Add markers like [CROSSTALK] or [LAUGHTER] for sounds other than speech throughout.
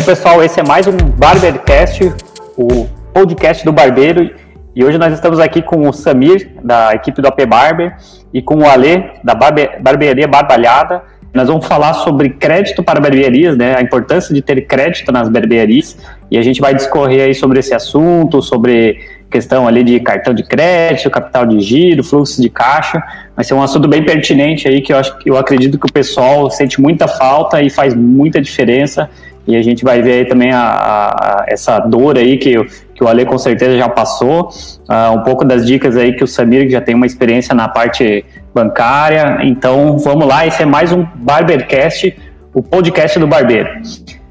Então, pessoal, esse é mais um Barbercast, o podcast do barbeiro. E hoje nós estamos aqui com o Samir, da equipe do AP Barber, e com o Ale, da Barbearia Barbalhada. Nós vamos falar sobre crédito para barbearias, né? A importância de ter crédito nas barbearias. E a gente vai discorrer aí sobre esse assunto, sobre questão ali de cartão de crédito, capital de giro, fluxo de caixa. Vai ser um assunto bem pertinente aí que eu, acho, eu acredito que o pessoal sente muita falta e faz muita diferença. E a gente vai ver aí também a, a, essa dor aí que, que o Ale com certeza já passou, uh, um pouco das dicas aí que o Samir que já tem uma experiência na parte bancária. Então vamos lá, esse é mais um Barbercast, o podcast do barbeiro.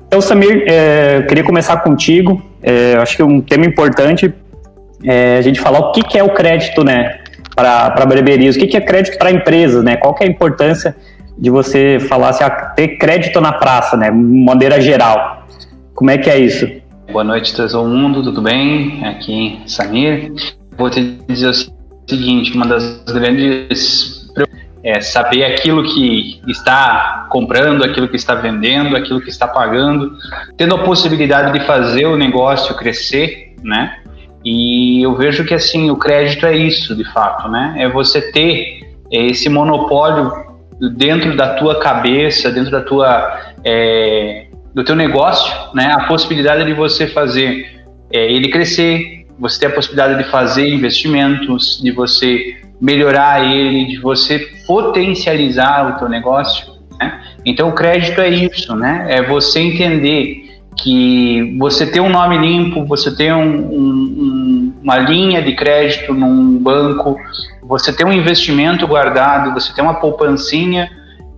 Então, Samir, é, queria começar contigo. É, acho que um tema importante é a gente falar o que, que é o crédito, né, para barbearias, o que, que é crédito para empresas, né? Qual que é a importância de você falar assim, ah, ter crédito na praça, né, maneira geral? Como é que é isso? Boa noite, todo mundo, tudo bem? Aqui Samir. Vou te dizer o seguinte, uma das grandes é saber aquilo que está comprando, aquilo que está vendendo, aquilo que está pagando, tendo a possibilidade de fazer o negócio crescer, né? E eu vejo que assim o crédito é isso, de fato, né? É você ter esse monopólio dentro da tua cabeça, dentro da tua é, do teu negócio, né? A possibilidade de você fazer é, ele crescer, você ter a possibilidade de fazer investimentos, de você melhorar ele, de você potencializar o teu negócio. Né? Então o crédito é isso, né? É você entender que você ter um nome limpo, você ter um, um, uma linha de crédito num banco, você ter um investimento guardado, você ter uma poupancinha,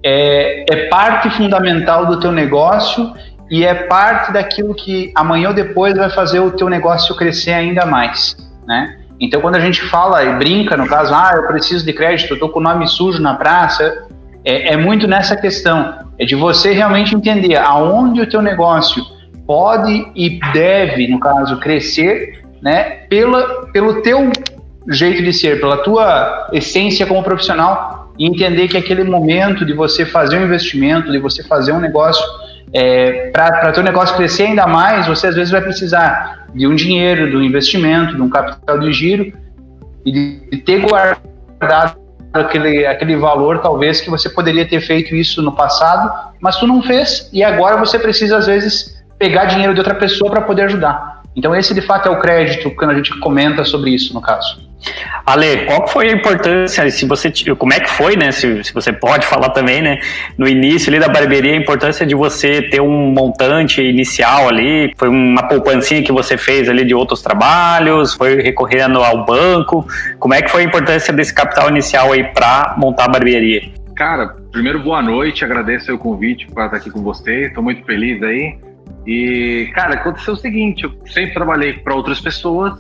é, é parte fundamental do teu negócio e é parte daquilo que amanhã ou depois vai fazer o teu negócio crescer ainda mais, né? Então, quando a gente fala e brinca, no caso, ah, eu preciso de crédito, eu estou com o nome sujo na praça, é, é, muito nessa questão, é de você realmente entender aonde o teu negócio pode e deve, no caso, crescer, né, pela, pelo teu jeito de ser, pela tua essência como profissional, e entender que aquele momento de você fazer um investimento, de você fazer um negócio, é, para teu negócio crescer ainda mais, você às vezes vai precisar de um dinheiro, de um investimento, de um capital de giro e de ter guardado aquele, aquele valor, talvez, que você poderia ter feito isso no passado, mas tu não fez e agora você precisa, às vezes, pegar dinheiro de outra pessoa para poder ajudar. Então, esse de fato é o crédito, quando a gente comenta sobre isso, no caso. Ale, qual foi a importância, se você, como é que foi, né, se, se, você pode falar também, né, no início ali da barbearia, a importância de você ter um montante inicial ali, foi uma poupancinha que você fez ali de outros trabalhos, foi recorrendo ao banco, como é que foi a importância desse capital inicial aí para montar a barbearia? Cara, primeiro boa noite, agradeço o convite para estar aqui com você, estou muito feliz aí, e, cara, aconteceu o seguinte, eu sempre trabalhei para outras pessoas,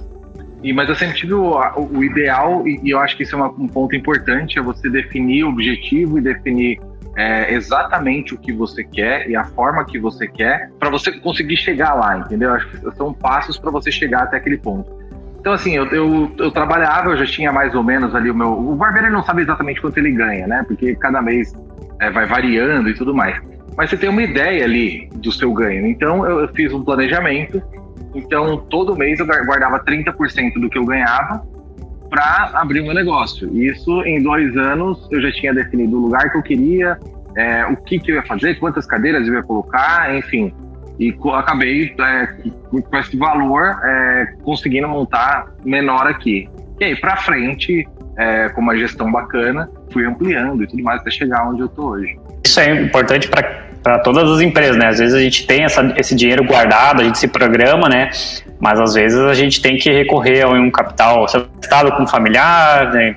e, mas eu sempre tive o, o ideal, e, e, eu acho que isso é uma, um ponto importante, é você definir o objetivo e definir é, exatamente o que você quer e a forma que você quer para você conseguir chegar lá, entendeu? Acho que são passos para você chegar até aquele ponto. Então, assim, eu, eu, eu, trabalhava, eu já tinha mais ou menos ali o meu. O barbeiro não sabe exatamente quanto ele ganha, né? Porque cada mês é, vai variando e tudo mais. Mas você tem uma ideia ali do seu ganho. Então, eu, fiz um planejamento então, todo mês eu guardava 30% do que eu ganhava para abrir o meu negócio. Isso, em dois anos, eu já tinha definido o lugar que eu queria, é, o que, que eu ia fazer, quantas cadeiras eu ia colocar, enfim. E acabei, é, com esse valor, é, conseguindo montar menor aqui. E aí, para frente, é, com uma gestão bacana, fui ampliando e tudo mais até chegar onde eu tô hoje. Isso é importante para todas as empresas, né? Às vezes a gente tem essa, esse dinheiro guardado, a gente se programa, né? Mas às vezes a gente tem que recorrer a um capital emprestado com familiar, né?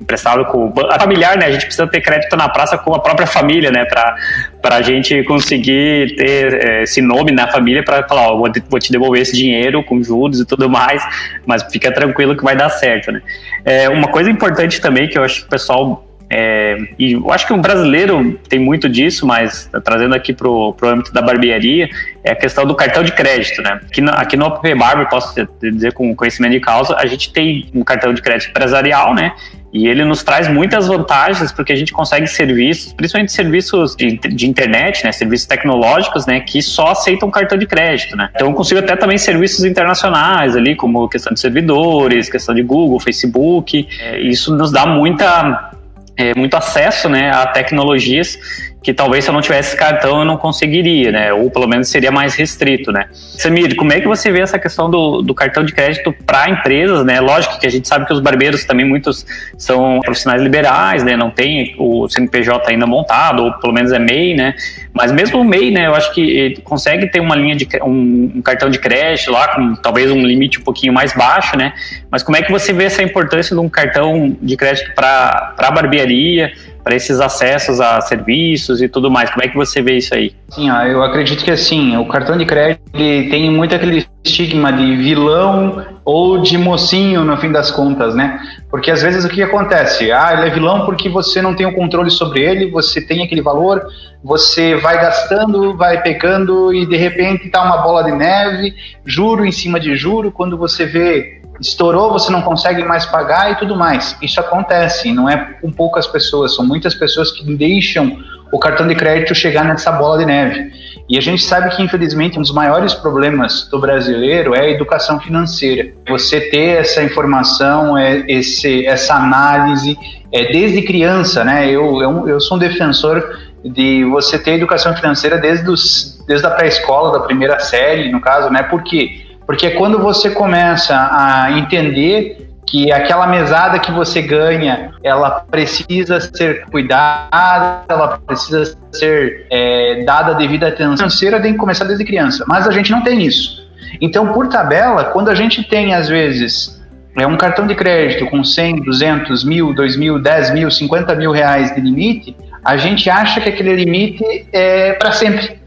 emprestado com a familiar, né? A gente precisa ter crédito na praça com a própria família, né? Para a gente conseguir ter é, esse nome na família para falar, ó, vou, vou te devolver esse dinheiro com juros e tudo mais, mas fica tranquilo que vai dar certo, né? É, uma coisa importante também que eu acho que o pessoal é, e eu acho que o brasileiro tem muito disso, mas trazendo aqui para o âmbito da barbearia, é a questão do cartão de crédito, né? Aqui no, aqui no App Barber, posso dizer com conhecimento de causa, a gente tem um cartão de crédito empresarial, né? E ele nos traz muitas vantagens porque a gente consegue serviços, principalmente serviços de, de, internet, né, serviços tecnológicos, né, que só aceitam cartão de crédito, né. Então eu consigo até também serviços internacionais ali, como questão de servidores, questão de Google, Facebook. É, isso nos dá muita, é, muito acesso, né, a tecnologias que talvez se eu não tivesse cartão eu não conseguiria, né? Ou pelo menos seria mais restrito, né? Samir, como é que você vê essa questão do, do cartão de crédito para empresas, né? Lógico que a gente sabe que os barbeiros também muitos são profissionais liberais, né? Não tem o CNPJ ainda montado, ou pelo menos é MEI, né? Mas mesmo o MEI, né? Eu acho que consegue ter uma linha de um, um cartão de crédito lá com talvez um limite um pouquinho mais baixo, né? Mas como é que você vê essa importância de um cartão de crédito para a barbearia? Para esses acessos a serviços e tudo mais. Como é que você vê isso aí? Sim, eu acredito que assim, o cartão de crédito tem muito aquele estigma de vilão ou de mocinho no fim das contas, né? Porque às vezes o que acontece? Ah, ele é vilão porque você não tem o controle sobre ele, você tem aquele valor, você vai gastando, vai pegando e de repente tá uma bola de neve, juro em cima de juro, quando você vê estourou, você não consegue mais pagar e tudo mais. Isso acontece, não é com poucas pessoas, são muitas pessoas que deixam o cartão de crédito chegar nessa bola de neve. E a gente sabe que, infelizmente, um dos maiores problemas do brasileiro é a educação financeira. Você ter essa informação, é, esse, essa análise, é, desde criança, né? Eu, eu, eu sou um defensor de você ter educação financeira desde, os, desde a pré-escola, da primeira série, no caso, né? Por quê? Porque quando você começa a entender que aquela mesada que você ganha, ela precisa ser cuidada, ela precisa ser é, dada devida atenção financeira, tem que começar desde criança. Mas a gente não tem isso. Então, por tabela, quando a gente tem, às vezes, é um cartão de crédito com 100, 200, mil, 2 mil, 10 mil, 50 mil reais de limite, a gente acha que aquele limite é para sempre.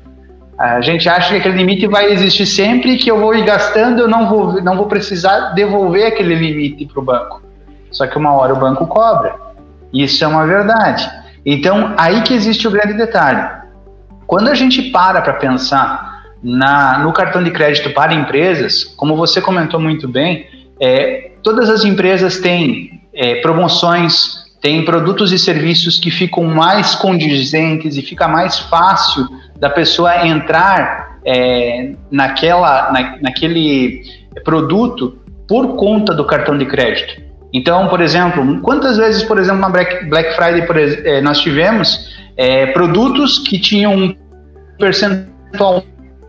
A gente acha que aquele limite vai existir sempre que eu vou ir gastando, eu não vou, não vou precisar devolver aquele limite para o banco. Só que uma hora o banco cobra. Isso é uma verdade. Então, aí que existe o grande detalhe. Quando a gente para para pensar na, no cartão de crédito para empresas, como você comentou muito bem, é, todas as empresas têm é, promoções, têm produtos e serviços que ficam mais condizentes e fica mais fácil da pessoa entrar é, naquela, na, naquele produto por conta do cartão de crédito. Então, por exemplo, quantas vezes, por exemplo, na Black, Friday por, é, nós tivemos é, produtos que tinham um percentual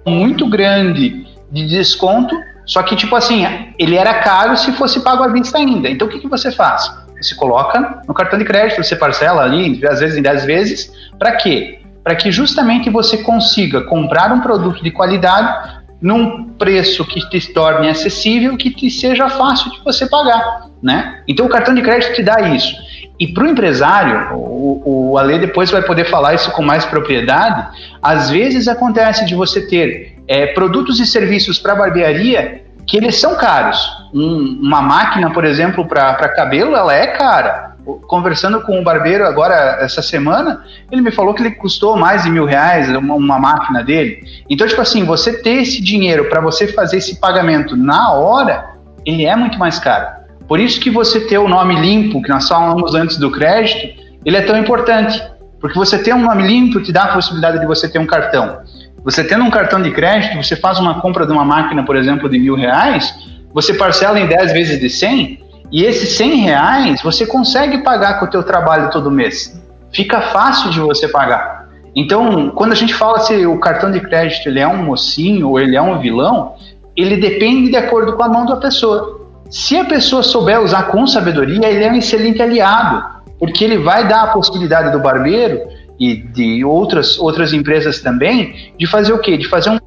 muito grande de desconto, só que, tipo assim, ele era caro se fosse pago à vista ainda. Então, o que, que você faz? Você coloca no cartão de crédito, você parcela ali, às vezes em 10 vezes, para quê? Para que justamente você consiga comprar um produto de qualidade num preço que te torne acessível, que te seja fácil de você pagar, né? Então o cartão de crédito te dá isso. E para o empresário, o Ale depois vai poder falar isso com mais propriedade. Às vezes acontece de você ter é, produtos e serviços para barbearia que eles são caros. Um, uma máquina, por exemplo, para cabelo, ela é cara conversando com um barbeiro agora essa semana, ele me falou que ele custou mais de mil reais uma, uma máquina dele. Então, tipo assim, você ter esse dinheiro para você fazer esse pagamento na hora, ele é muito mais caro. Por isso que você ter o nome limpo, que nós falamos antes do crédito, ele é tão importante. Porque você ter um nome limpo te dá a possibilidade de você ter um cartão. Você tendo um cartão de crédito, você faz uma compra de uma máquina, por exemplo, de mil reais, você parcela em 10 vezes de 100, e esses 100 reais você consegue pagar com o teu trabalho todo mês. Fica fácil de você pagar. Então, quando a gente fala se o cartão de crédito ele é um mocinho ou ele é um vilão, ele depende de acordo com a mão da pessoa. Se a pessoa souber usar com sabedoria, ele é um excelente aliado, porque ele vai dar a possibilidade do barbeiro e de outras, outras empresas também de fazer o quê? De fazer um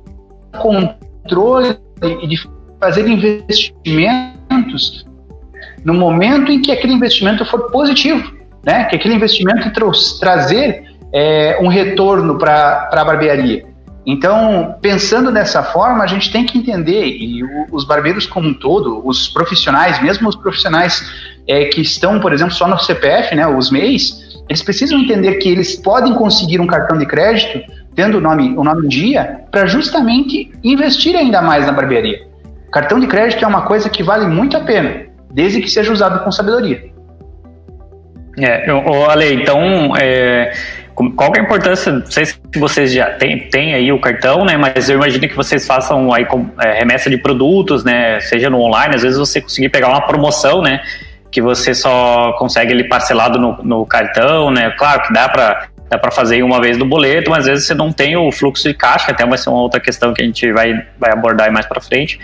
controle e de fazer investimentos no momento em que aquele investimento for positivo, né? Que aquele investimento trazer é, um retorno para a barbearia. Então, pensando dessa forma, a gente tem que entender, e os barbeiros como um todo, os profissionais, mesmo os profissionais é, que estão, por exemplo, só no CPF, né, os MEIs, eles precisam entender que eles podem conseguir um cartão de crédito, tendo o nome, o nome em dia, para justamente investir ainda mais na barbearia. Cartão de crédito é uma coisa que vale muito a pena desde que seja usado com sabedoria. É, Ale, então, é, qual é a importância? Não sei se vocês já têm tem aí o cartão, né? Mas eu imagino que vocês façam aí com, é, remessa de produtos, né? Seja no online, às vezes você conseguir pegar uma promoção, né? Que você só consegue ele parcelado no, no cartão, né? Claro que dá para dá para fazer uma vez no boleto, mas às vezes você não tem o fluxo de caixa, até vai ser uma outra questão que a gente vai, vai abordar mais para frente.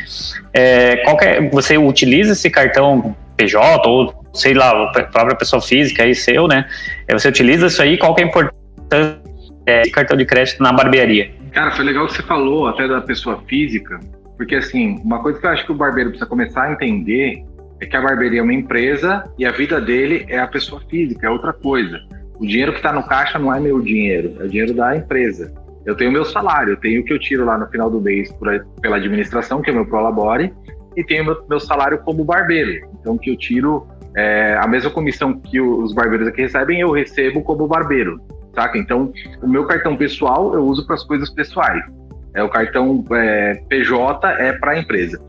É, qual é, você utiliza esse cartão PJ ou sei lá, a própria pessoa física aí seu, né? É, você utiliza isso aí, qual que é a importância é, de cartão de crédito na barbearia? Cara, foi legal que você falou até da pessoa física, porque assim, uma coisa que eu acho que o barbeiro precisa começar a entender é que a barbearia é uma empresa e a vida dele é a pessoa física, é outra coisa. O dinheiro que está no caixa não é meu dinheiro, é o dinheiro da empresa. Eu tenho meu salário, eu tenho o que eu tiro lá no final do mês por, pela administração, que é meu Prolabore, e tenho meu, meu salário como barbeiro. Então, que eu tiro é, a mesma comissão que os barbeiros aqui recebem, eu recebo como barbeiro, saca? Então, o meu cartão pessoal eu uso para as coisas pessoais. É, o cartão é, PJ é para a empresa.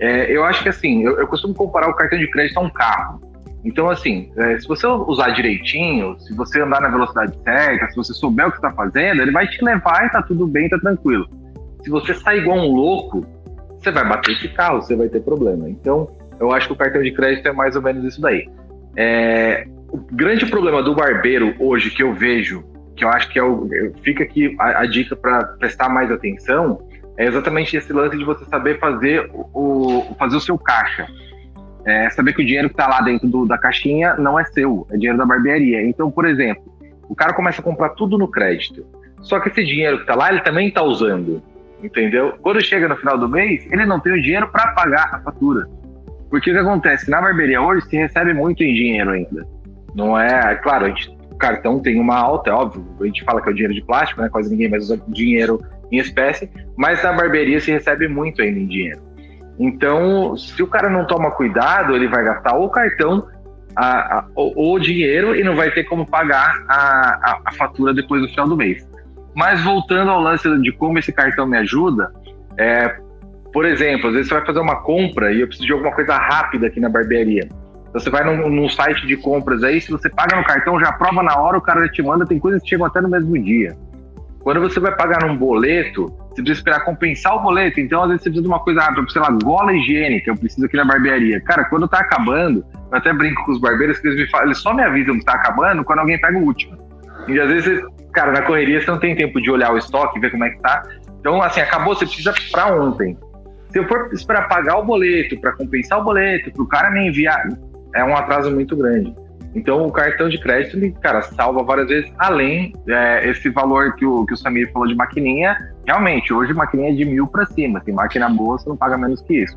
É, eu acho que assim, eu, eu, costumo comparar o cartão de crédito a um carro. Então, assim, é, se você usar direitinho, se você andar na velocidade certa, se você souber o que está fazendo, ele vai te levar e tá tudo bem, tá tranquilo. Se você sair igual um louco, você vai bater esse carro, você vai ter problema. Então, eu acho que o cartão de crédito é mais ou menos isso daí. É, o grande problema do barbeiro hoje que eu vejo, que eu acho que é o, fica aqui a, a dica para prestar mais atenção, é exatamente esse lance de você saber fazer o, fazer o seu caixa. É, saber que o dinheiro que está lá dentro do, da caixinha não é seu, é dinheiro da barbearia. Então, por exemplo, o cara começa a comprar tudo no crédito. Só que esse dinheiro que está lá, ele também está usando. Entendeu? Quando chega no final do mês, ele não tem o dinheiro para pagar a fatura. Porque o que acontece? Na barbearia hoje se recebe muito em dinheiro ainda. Não é. Claro, a gente, o cartão tem uma alta, é óbvio. A gente fala que é o dinheiro de plástico, né? Quase ninguém mais usa dinheiro em espécie, mas na barbearia se recebe muito ainda em dinheiro. Então, se o cara não toma cuidado, ele vai gastar o cartão a, a, o, o, dinheiro e não vai ter como pagar a, a, fatura depois do final do mês. Mas voltando ao lance de como esse cartão me ajuda, é, por exemplo, às vezes você vai fazer uma compra e eu preciso de alguma coisa rápida aqui na barbearia. Então você vai num, num, site de compras aí, se você paga no cartão, já aprova na hora, o cara te manda, tem coisas que chegam até no mesmo dia. Quando você vai pagar num boleto, você precisa esperar compensar o boleto. Então, às vezes, você precisa de uma coisa rápida, sei lá, gola higiênica, eu preciso aqui na barbearia. Cara, quando tá acabando, eu até brinco com os barbeiros que eles, falam, eles só me avisam que tá acabando quando alguém pega o último. E às vezes, cara, na correria você não tem tempo de olhar o estoque, ver como é que tá. Então, assim, acabou, você precisa para ontem. Se eu for esperar pagar o boleto, para compensar o boleto, para o cara me enviar, é um atraso muito grande. Então, o cartão de crédito, ele, cara, salva várias vezes, além é, esse valor que o, que o Samir falou de maquininha. Realmente, hoje maquininha é de mil para cima. Tem máquina boa, você não paga menos que isso.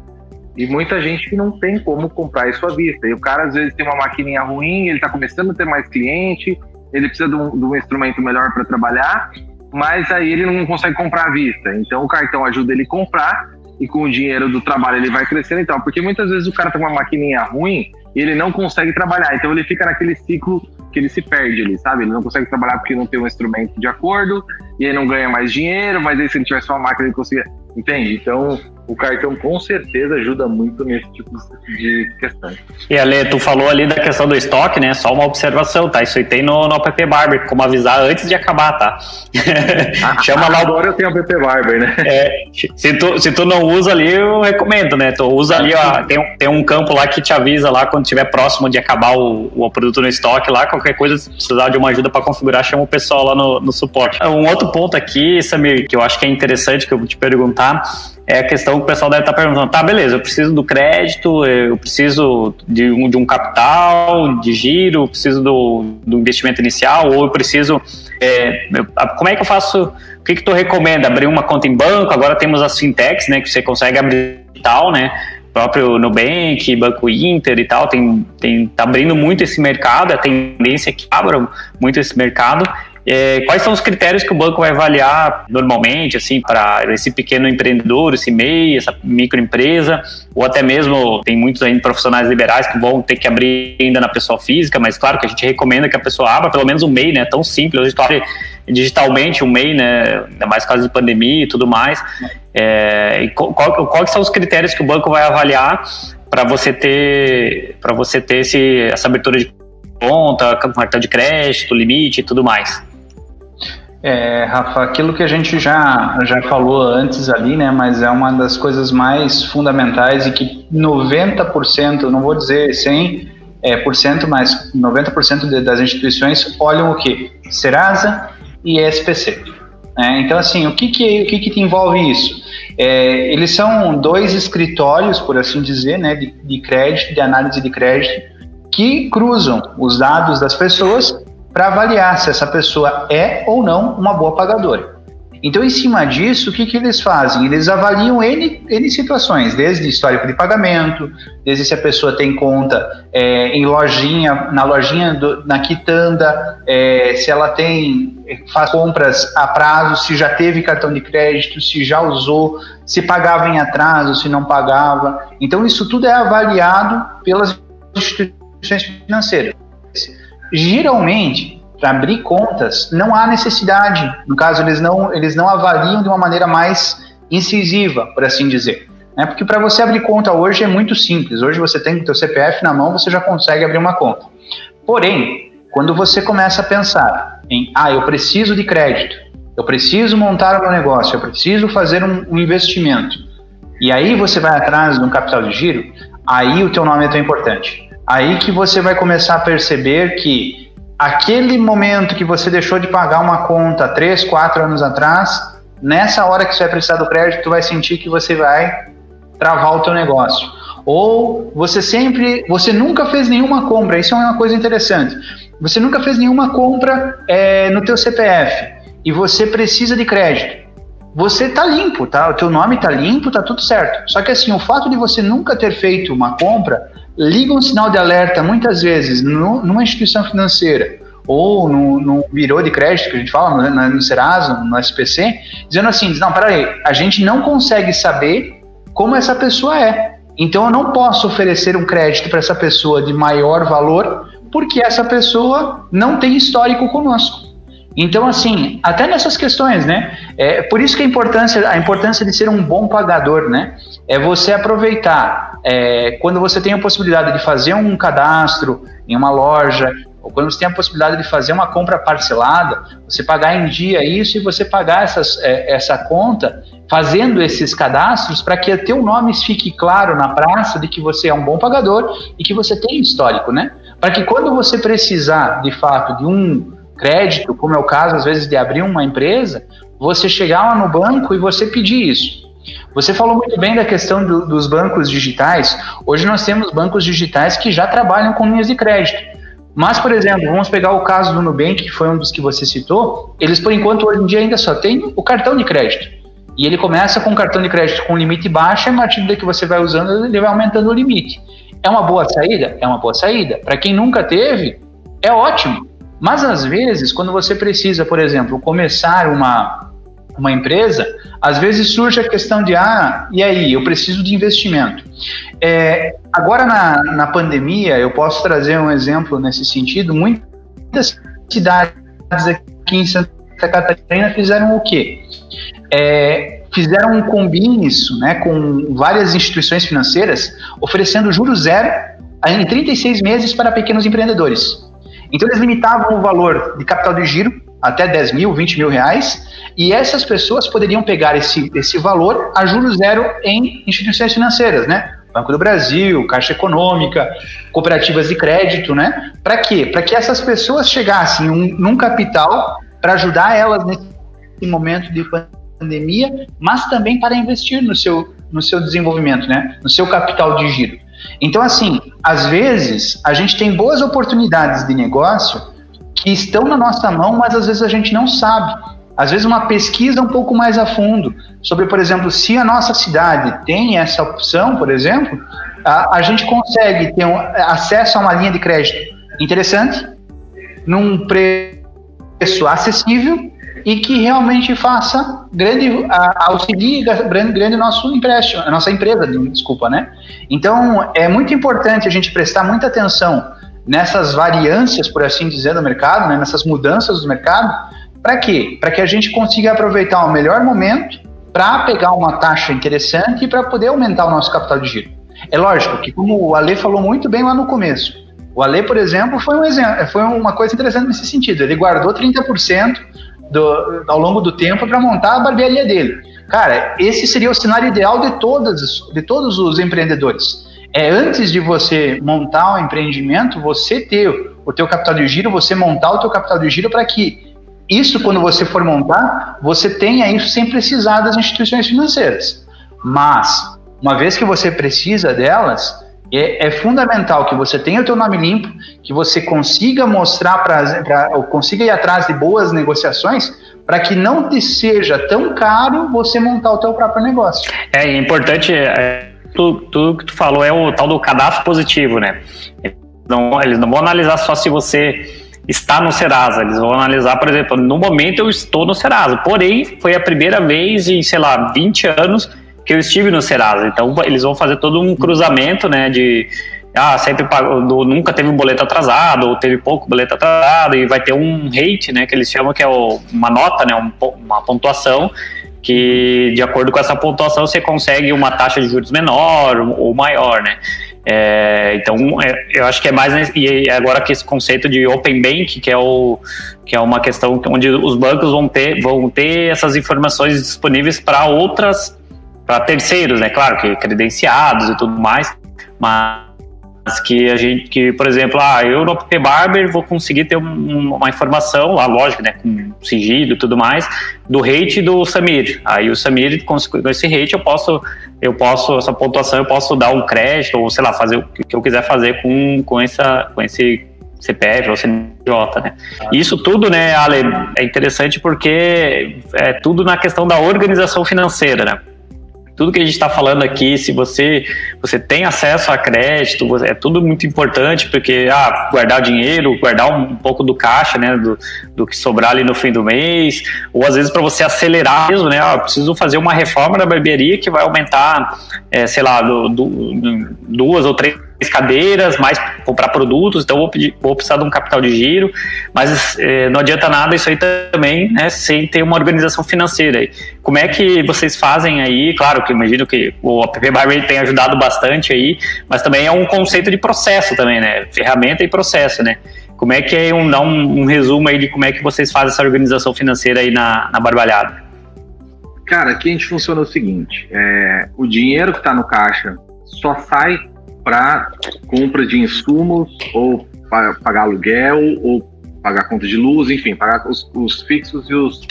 E muita gente que não tem como comprar isso à vista. E o cara, às vezes, tem uma maquininha ruim, ele está começando a ter mais cliente, ele precisa de um, de um instrumento melhor para trabalhar, mas aí ele não consegue comprar à vista. Então, o cartão ajuda ele a comprar e com o dinheiro do trabalho ele vai crescendo e tal. Porque muitas vezes o cara tem uma maquininha ruim e ele não consegue trabalhar. Então ele fica naquele ciclo que ele se perde ali, sabe? Ele não consegue trabalhar porque não tem um instrumento de acordo e aí não ganha mais dinheiro, mas aí se ele tivesse uma máquina ele conseguia. Entende? Então o cartão com certeza ajuda muito nesse tipo de questão. E Ale, tu falou ali da questão do estoque, né? Só uma observação, tá? Isso aí tem no, no app Barber, como avisar antes de acabar, tá? Ah, [LAUGHS] Chama lá. Agora eu tenho o app Barber, né? É, se, tu, se tu não usa ali, eu recomendo, né? Tu usa ali, ó, tem, tem um campo lá que te avisa lá quando estiver próximo de acabar o, o produto no estoque lá, qualquer coisa, se precisar de uma ajuda para configurar, chama o pessoal lá no, no suporte. Um outro ponto aqui, Samir, que eu acho que é interessante que eu vou te perguntar, é a questão que o pessoal deve estar perguntando, tá, beleza, eu preciso do crédito, eu preciso de um, de um capital, de giro, eu preciso do, do investimento inicial, ou eu preciso, é, como é que eu faço, o que que tu recomenda? Abrir uma conta em banco, agora temos as fintechs, né, que você consegue abrir tal, né, próprio Nubank, Banco Inter e tal, tem, tem, tá abrindo muito esse mercado, a tendência é que abra muito esse mercado, é, quais são os critérios que o banco vai avaliar normalmente, assim, para esse pequeno empreendedor, esse MEI, essa microempresa, ou até mesmo tem muitos ainda profissionais liberais que vão ter que abrir ainda na pessoa física, mas claro que a gente recomenda que a pessoa abra pelo menos um MEI, né? Tão simples, a gente abre digitalmente um MEI, né? Ainda mais caso de pandemia e tudo mais. É, e qual, quais são os critérios que o banco vai avaliar para você ter para você ter esse, essa abertura de conta, cartão de crédito, limite e tudo mais. É, Rafa, aquilo que a gente já, já falou antes ali, né, mas é uma das coisas mais fundamentais e que 90%, não vou dizer 100%, é, por cento, mas 90% de, das instituições olham o que? Serasa e SPC. Né? Então, assim, o que que, o que, que envolve isso? É, eles são dois escritórios, por assim dizer, né, de, de crédito, de análise de crédito, que cruzam os dados das pessoas para avaliar se essa pessoa é ou não uma boa pagadora. Então, em cima disso, o que, que eles fazem? Eles avaliam N, N situações, desde histórico de pagamento, desde se a pessoa tem conta é, em lojinha, na lojinha, do, na quitanda, é, se ela tem, faz compras a prazo, se já teve cartão de crédito, se já usou, se pagava em atraso, se não pagava. Então, isso tudo é avaliado pelas instituições financeiras. Geralmente, para abrir contas, não há necessidade. No caso, eles não, eles não avaliam de uma maneira mais incisiva, por assim dizer. Né? Porque para você abrir conta hoje é muito simples. Hoje você tem o seu CPF na mão, você já consegue abrir uma conta. Porém, quando você começa a pensar em, ah, eu preciso de crédito, eu preciso montar o meu negócio, eu preciso fazer um, um investimento, e aí você vai atrás de um capital de giro, aí o teu nome é tão importante. Aí que você vai começar a perceber que aquele momento que você deixou de pagar uma conta três, quatro anos atrás, nessa hora que você vai precisar do crédito, tu vai sentir que você vai travar o teu negócio. Ou você sempre, você nunca fez nenhuma compra, isso é uma coisa interessante. Você nunca fez nenhuma compra é, no teu CPF e você precisa de crédito. Você tá limpo, tá? O teu nome tá limpo, tá tudo certo. Só que assim, o fato de você nunca ter feito uma compra liga um sinal de alerta muitas vezes no, numa instituição financeira ou no, no birô de crédito, que a gente fala, no, no Serasa, no SPC, dizendo assim, não, peraí, a gente não consegue saber como essa pessoa é. Então eu não posso oferecer um crédito para essa pessoa de maior valor, porque essa pessoa não tem histórico conosco. Então, assim, até nessas questões, né? É por isso que a importância, a importância de ser um bom pagador, né? É você aproveitar é, quando você tem a possibilidade de fazer um cadastro em uma loja, ou quando você tem a possibilidade de fazer uma compra parcelada, você pagar em dia isso e você pagar essas, é, essa conta fazendo esses cadastros para que teu nome fique claro na praça de que você é um bom pagador e que você tem histórico, né? Para que quando você precisar, de fato, de um crédito, como é o caso às vezes de abrir uma empresa, você chegar lá no banco e você pedir isso. Você falou muito bem da questão do, dos bancos digitais. Hoje nós temos bancos digitais que já trabalham com linhas de crédito. Mas, por exemplo, vamos pegar o caso do Nubank, que foi um dos que você citou. Eles, por enquanto, hoje em dia ainda só têm o cartão de crédito. E ele começa com cartão de crédito com limite baixo, e a partir que você vai usando, ele vai aumentando o limite. É uma boa saída? É uma boa saída. Para quem nunca teve, é ótimo. Mas às vezes, quando você precisa, por exemplo, começar uma, uma empresa, às vezes surge a questão de, ah, e aí, eu preciso de investimento. É, agora na, na pandemia, eu posso trazer um exemplo nesse sentido, muitas cidades aqui em Santa Catarina fizeram o quê? É, fizeram um combines né, com várias instituições financeiras, oferecendo juros zero em 36 meses para pequenos empreendedores. Então eles limitavam o valor de capital de giro até 10 mil, 20 mil reais, e essas pessoas poderiam pegar esse, esse valor a juros zero em instituições financeiras, né? Banco do Brasil, Caixa Econômica, cooperativas de crédito, né? Para quê? Para que essas pessoas chegassem um, num capital para ajudar elas nesse momento de pandemia, mas também para investir no seu, no seu desenvolvimento, né? No seu capital de giro. Então, assim, às vezes a gente tem boas oportunidades de negócio que estão na nossa mão, mas às vezes a gente não sabe. Às vezes uma pesquisa um pouco mais a fundo sobre, por exemplo, se a nossa cidade tem essa opção, por exemplo, a, a gente consegue ter um, acesso a uma linha de crédito interessante, num preço acessível e que realmente faça grande auxilie grande, nosso empréstimo, a nossa empresa, desculpa, né? Então é muito importante a gente prestar muita atenção nessas variâncias, por assim dizer, do mercado, né? nessas mudanças do mercado, para quê? Para que a gente consiga aproveitar o melhor momento para pegar uma taxa interessante e para poder aumentar o nosso capital de giro. É lógico que, como o Ale falou muito bem lá no começo, O Ale, por exemplo, foi um exemplo, foi uma coisa interessante nesse sentido. Ele guardou 30% do, ao longo do tempo para montar a barbearia dele. Cara, esse seria o cenário ideal de todos, de todos os empreendedores. É antes de você montar um empreendimento, você ter o teu capital de giro, você montar o teu capital de giro para que isso, quando você for montar, você tenha isso sem precisar das instituições financeiras. Mas, uma vez que você precisa delas, é, é, fundamental que você tenha o teu nome limpo, que você consiga mostrar para, consiga ir atrás de boas negociações, para que não te seja tão caro você montar o teu próprio negócio. É importante, é, tudo, tudo que tu falou é o tal do cadastro positivo, né? Não, eles não vão analisar só se você está no Serasa, eles vão analisar, por exemplo, no momento eu estou no Serasa, porém foi a primeira vez em, sei lá, 20 anos que eu estive no Serasa. Então eles vão fazer todo um cruzamento, né, de ah, sempre pagou, nunca teve um boleto atrasado, ou teve pouco boleto atrasado, e vai ter um rate, né, que eles chamam que é o, uma nota, né, um, uma pontuação, que de acordo com essa pontuação você consegue uma taxa de juros menor ou maior, né. É, então, é, eu acho que é mais e agora que esse conceito de open bank, que é o que é uma questão onde os bancos vão ter vão ter essas informações disponíveis para outras para terceiros, né? Claro que credenciados e tudo mais, mas que a gente, que por exemplo, ah, eu no P Barber vou conseguir ter um, uma informação, lá, lógico, né, com sigilo e tudo mais, do rate do Samir. Aí o Samir, com esse rate, eu posso, eu posso, essa pontuação, eu posso dar um crédito, ou sei lá, fazer o que eu quiser fazer com, com, essa, com esse CPF ou CNJ, né? Isso tudo, né, Ale, é interessante porque é tudo na questão da organização financeira, né? Tudo que a gente está falando aqui, se você você tem acesso a crédito, é tudo muito importante, porque ah, guardar dinheiro, guardar um, pouco do caixa, né, do, do que sobrar ali no fim do mês, ou às vezes para você acelerar mesmo, né, ah, preciso fazer uma reforma da barbearia que vai aumentar, é, sei lá, do, do, duas ou três cadeiras, mais comprar produtos, então vou, pedir, vou precisar de um capital de giro, mas é, não adianta nada isso aí também, né, sem ter uma organização financeira. Como é que vocês fazem aí? Claro que imagino que o app Barber tem ajudado bastante aí, mas também é um conceito de processo também, né, ferramenta e processo, né. Como é que é um, dá um, um resumo aí de como é que vocês fazem essa organização financeira aí na, na Barbalhada? Cara, aqui a gente funciona o seguinte: é, o dinheiro que está no caixa só sai para compra de insumos ou pagar aluguel ou pagar conta de luz, enfim, pagar os, os fixos e os,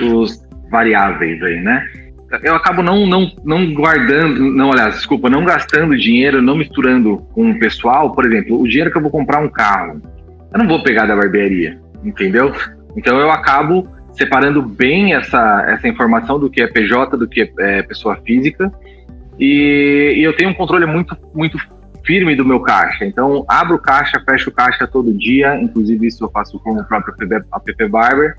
os, variáveis aí, né? Eu acabo não, não, não guardando, não, aliás, desculpa, não gastando dinheiro, não misturando com o pessoal, por exemplo, o dinheiro que eu vou comprar um carro, eu não vou pegar da barbearia, entendeu? Então eu acabo separando bem essa, essa informação do que é PJ, do que é, é pessoa física, e, e, eu tenho um controle muito, muito firme do meu caixa. Então, abro caixa, fecho caixa todo dia, inclusive isso eu faço com o próprio app Barber.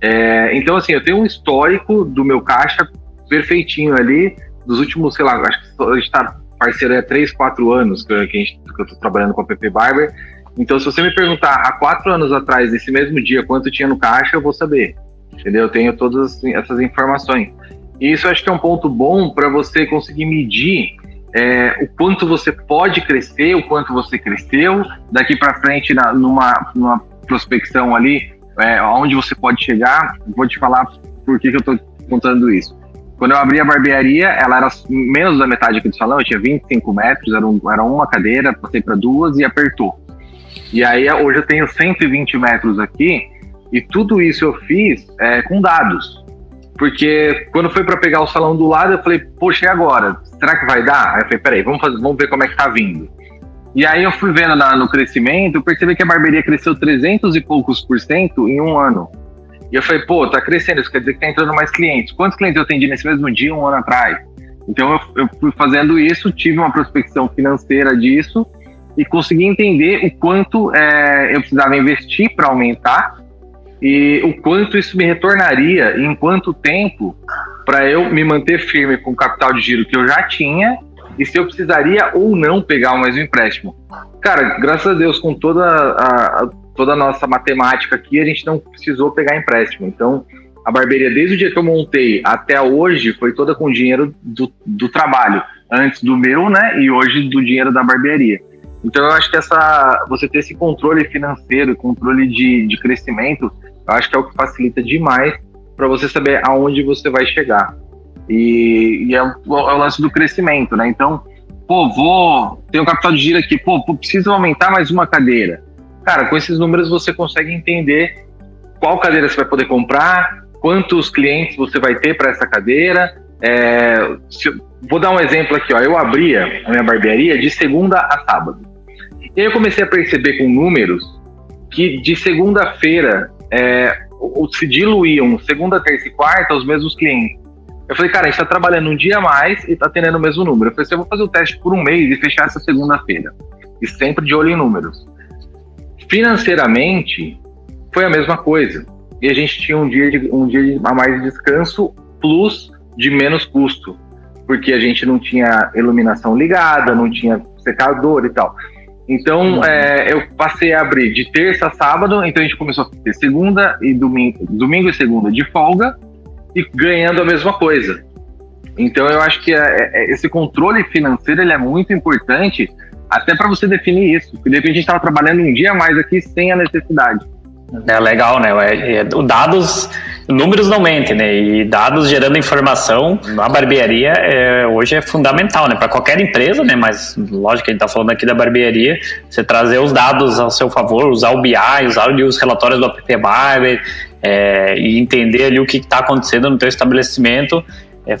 É, então, assim, eu tenho um histórico do meu caixa perfeitinho ali, dos últimos, sei lá, acho que a gente está parceiro há 3, 4 anos que, a gente, que eu estou trabalhando com a app Barber. Então, se você me perguntar há quatro anos atrás, nesse mesmo dia, quanto tinha no caixa, eu vou saber. Entendeu? Eu tenho todas essas informações. E isso acho que é um ponto bom para você conseguir medir é, o quanto você pode crescer, o quanto você cresceu, daqui para frente na, numa, numa prospecção ali, é, onde você pode chegar. Vou te falar por que, que eu estou contando isso. Quando eu abri a barbearia, ela era menos da metade aqui do salão, eu tinha 25 metros, era, um, era uma cadeira, passei para duas e apertou. E aí hoje eu tenho 120 metros aqui, e tudo isso eu fiz é, com dados. Porque quando foi para pegar o salão do lado, eu falei, poxa, e agora? Será que vai dar? Aí eu falei, peraí, vamos, fazer, vamos ver como é que tá vindo. E aí eu fui vendo na, no crescimento, eu percebi que a barbearia cresceu 300 e poucos por cento em um ano. E eu falei, pô, tá crescendo, isso quer dizer que tá entrando mais clientes. Quantos clientes eu atendi nesse mesmo dia, um ano atrás? Então eu, eu fui fazendo isso, tive uma prospecção financeira disso e consegui entender o quanto é, eu precisava investir para aumentar e o quanto isso me retornaria em quanto tempo para eu me manter firme com o capital de giro que eu já tinha e se eu precisaria ou não pegar mais um empréstimo. Cara, graças a Deus, com toda a, a, toda a nossa matemática aqui, a gente não precisou pegar empréstimo. Então, a barbearia, desde o dia que eu montei até hoje, foi toda com dinheiro do, do trabalho. Antes do meu, né? E hoje do dinheiro da barbearia. Então eu acho que essa você ter esse controle financeiro, controle de, de crescimento, eu acho que é o que facilita demais para você saber aonde você vai chegar. E, e é, o, é, o, lance do crescimento, né? Então, pô, vou. Tem um capital de giro aqui, pô, preciso aumentar mais uma cadeira. Cara, com esses números você consegue entender qual cadeira você vai poder comprar, quantos clientes você vai ter para essa cadeira. É, se, vou dar um exemplo aqui, ó. Eu abria a minha barbearia de segunda a sábado. E aí eu comecei a perceber com números que de segunda-feira é, se diluíam segunda, terça e quarta os mesmos clientes. Eu falei, cara, a gente está trabalhando um dia a mais e está atendendo o mesmo número. Eu falei, eu vou fazer o teste por um mês e fechar essa segunda-feira. E sempre de olho em números. Financeiramente, foi a mesma coisa. E a gente tinha um dia, de, um dia a mais de descanso plus de menos custo. Porque a gente não tinha iluminação ligada, não tinha secador e tal. Então, uhum. é, eu passei a abrir de terça a sábado, então a gente começou a ter segunda e domingo, domingo e segunda de folga, e ganhando a mesma coisa. Então, eu acho que é, é, esse controle financeiro ele é muito importante, até para você definir isso. Porque de repente a gente estava trabalhando um dia a mais aqui sem a necessidade. É legal, né? É, é, dados, números não mentem, né? E dados gerando informação na barbearia é, hoje é fundamental, né? Para qualquer empresa, né? Mas lógico que a gente está falando aqui da barbearia, você trazer os dados ao seu favor, usar o BI, usar os relatórios do App Barber é, e entender ali o que está acontecendo no teu estabelecimento é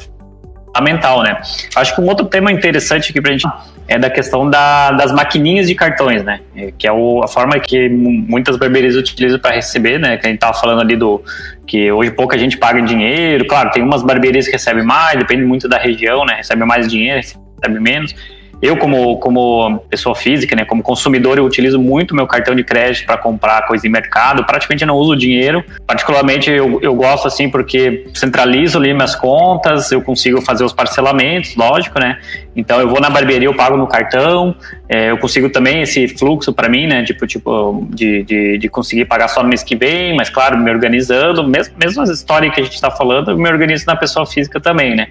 fundamental, né? Acho que um outro tema interessante aqui para a gente é da questão da, das maquininhas de cartões, né? É, que é o, a forma que muitas barbearias utilizam para receber, né? Que a gente estava falando ali do que hoje pouca gente paga em dinheiro. Claro, tem umas barbearias que recebem mais, depende muito da região, né? Recebe mais dinheiro, recebe menos. Eu, como, como pessoa física, né, como consumidor, eu utilizo muito meu cartão de crédito para comprar coisa em mercado. Praticamente não uso dinheiro. Particularmente, eu, eu gosto assim porque centralizo ali minhas contas, eu consigo fazer os parcelamentos, lógico, né? Então, eu vou na barbearia, eu pago no cartão. É, eu consigo também esse fluxo para mim, né? Tipo, tipo de, de, de, conseguir pagar só no mês que vem, mas claro, me organizando. Mesmo, mesmo as histórias que a gente está falando, eu me organizo na pessoa física também, né?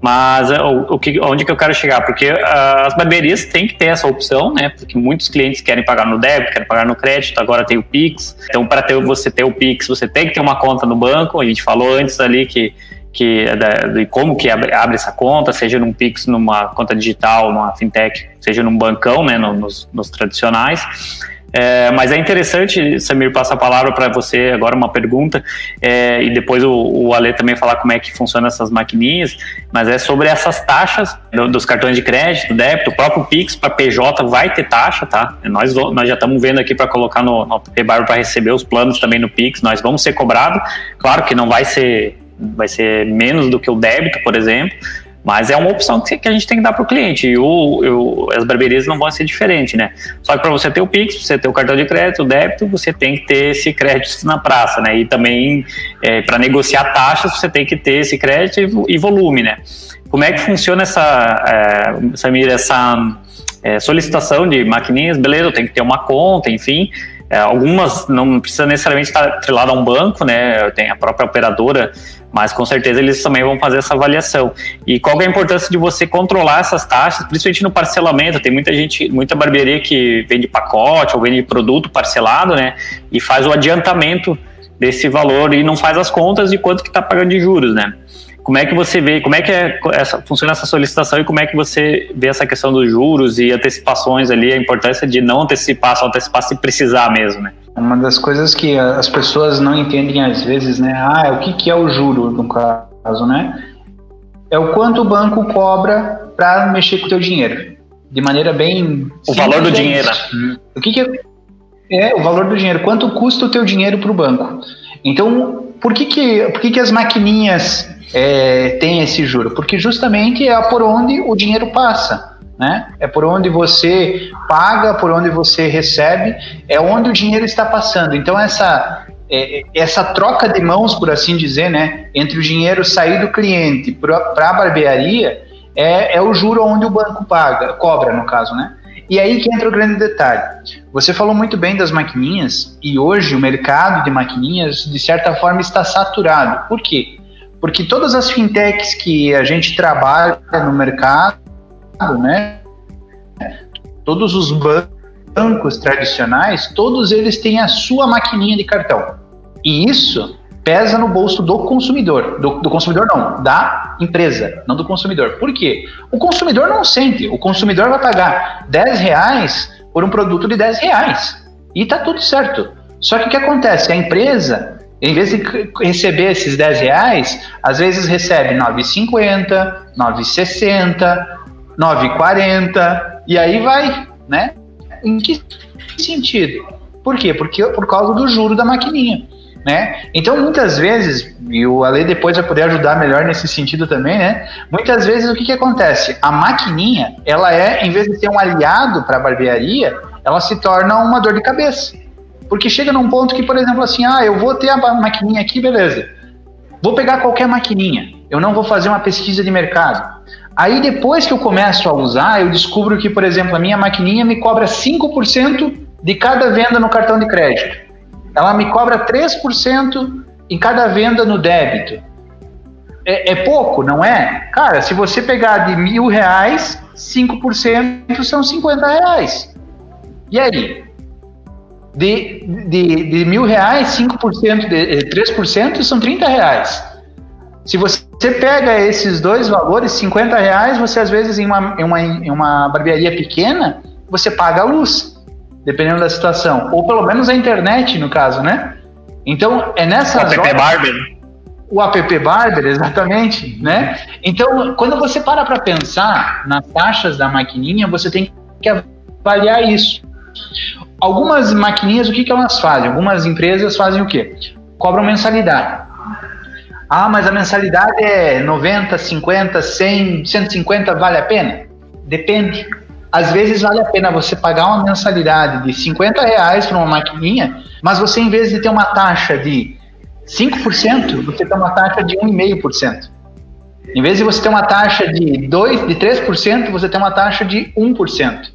Mas é, o, o que, onde que eu quero chegar? Porque uh, as barbearias têm que ter essa opção, né? Porque muitos clientes querem pagar no débito, querem pagar no crédito, agora tem o Pix. Então, para ter, você ter o Pix, você tem que ter uma conta no banco. A gente falou antes ali que que de como que abre, abre, essa conta, seja num Pix, numa conta digital, numa fintech, seja num bancão, né, nos, nos tradicionais. É, mas é interessante, Samir, passar a palavra para você agora uma pergunta, é, e depois o, o Ale também falar como é que funcionam essas maquininhas, mas é sobre essas taxas do, dos cartões de crédito, débito, o próprio Pix para PJ vai ter taxa, tá? Nós, nós já estamos vendo aqui para colocar no, no para receber os planos também no Pix, nós vamos ser cobrados, claro que não vai ser, vai ser menos do que o débito, por exemplo, mas é uma opção que, a gente tem que dar para o cliente. E o, o, as barbearias não vão ser diferentes, né? Só que para você ter o Pix, você ter o cartão de crédito, o débito, você tem que ter esse crédito na praça, né? E também, é, para negociar taxas, você tem que ter esse crédito e, e volume, né? Como é que funciona essa, é, Samir, essa é, solicitação de maquininhas? Beleza, eu tenho que ter uma conta, enfim. É, algumas não precisa necessariamente estar atrelada a um banco, né? Tem a própria operadora mas com certeza eles também vão fazer essa avaliação. E qual é a importância de você controlar essas taxas, principalmente no parcelamento? Tem muita gente, muita barbearia que vende pacote ou vende produto parcelado, né? E faz o adiantamento desse valor e não faz as contas de quanto que está pagando de juros, né? Como é que você vê, como é que é essa, funciona essa solicitação e como é que você vê essa questão dos juros e antecipações ali, a importância de não antecipar, só antecipar se precisar mesmo, né? Uma das coisas que as pessoas não entendem às vezes, né? Ah, o que, que é o juro no caso, né? É o quanto o banco cobra para mexer com o teu dinheiro. De maneira bem. O valor do dinheiro. O que, que é, é o valor do dinheiro? Quanto custa o teu dinheiro para o banco? Então, por que, que, por que, que as maquininhas é, têm esse juro? Porque justamente é por onde o dinheiro passa né? É por onde você paga, por onde você recebe, é onde o dinheiro está passando. Então essa é, essa troca de mãos, por assim dizer, né, entre o dinheiro sair do cliente para a barbearia é, é o juro onde o banco paga, cobra no caso, né? E aí que entra o grande detalhe. Você falou muito bem das maquininhas e hoje o mercado de maquininhas de certa forma está saturado. Por quê? Porque todas as fintechs que a gente trabalha no mercado né? Todos os bancos tradicionais, todos eles têm a sua maquininha de cartão. E isso pesa no bolso do consumidor. Do, do, consumidor não, da empresa, não do consumidor. Por quê? O consumidor não sente. O consumidor vai pagar 10 reais por um produto de 10 reais. E tá tudo certo. Só que o que acontece? A empresa, em vez de receber esses 10 reais, às vezes recebe 9,50, 9,60, 9,40 e aí vai, né? Em que sentido? Por quê? Porque por causa do juro da maquininha né? Então, muitas vezes, e o Ale depois vai poder ajudar melhor nesse sentido também, né? Muitas vezes o que, que acontece? A maquininha, ela é, em vez de ser um aliado para a barbearia, ela se torna uma dor de cabeça. Porque chega num ponto que, por exemplo, assim, ah, eu vou ter a maquininha aqui, beleza. Vou pegar qualquer maquininha. Eu não vou fazer uma pesquisa de mercado. Aí depois que eu começo a usar, eu descubro que, por exemplo, a minha maquininha me cobra 5% de cada venda no cartão de crédito ela me cobra 3% em cada venda no débito. É, é, pouco, não é? Cara, se você pegar de mil reais, 5% são 50 reais. E aí? De, de, de mil reais, 5%, de, 3% são 30 reais. Se você pega esses dois valores, 50 reais, você às vezes em uma, em uma, em uma barbearia pequena, você paga a luz dependendo da situação. Ou pelo menos a internet, no caso, né? Então, é nessa. O app horas, Barber. O app Barber, exatamente, né? Então, quando você para para pensar nas taxas da maquininha, você tem que avaliar isso. Algumas maquininhas, o que, que elas fazem? Algumas empresas fazem o quê? Cobram mensalidade. Ah, mas a mensalidade é 90, 50, 100, 150, vale a pena? Depende às vezes vale a pena você pagar uma mensalidade de 50 reais para uma maquininha, mas você, em vez de ter uma taxa de 5%, você tem uma taxa de 1,5%. Em vez de você ter uma taxa de 2, de 3%, você tem uma taxa de 1%.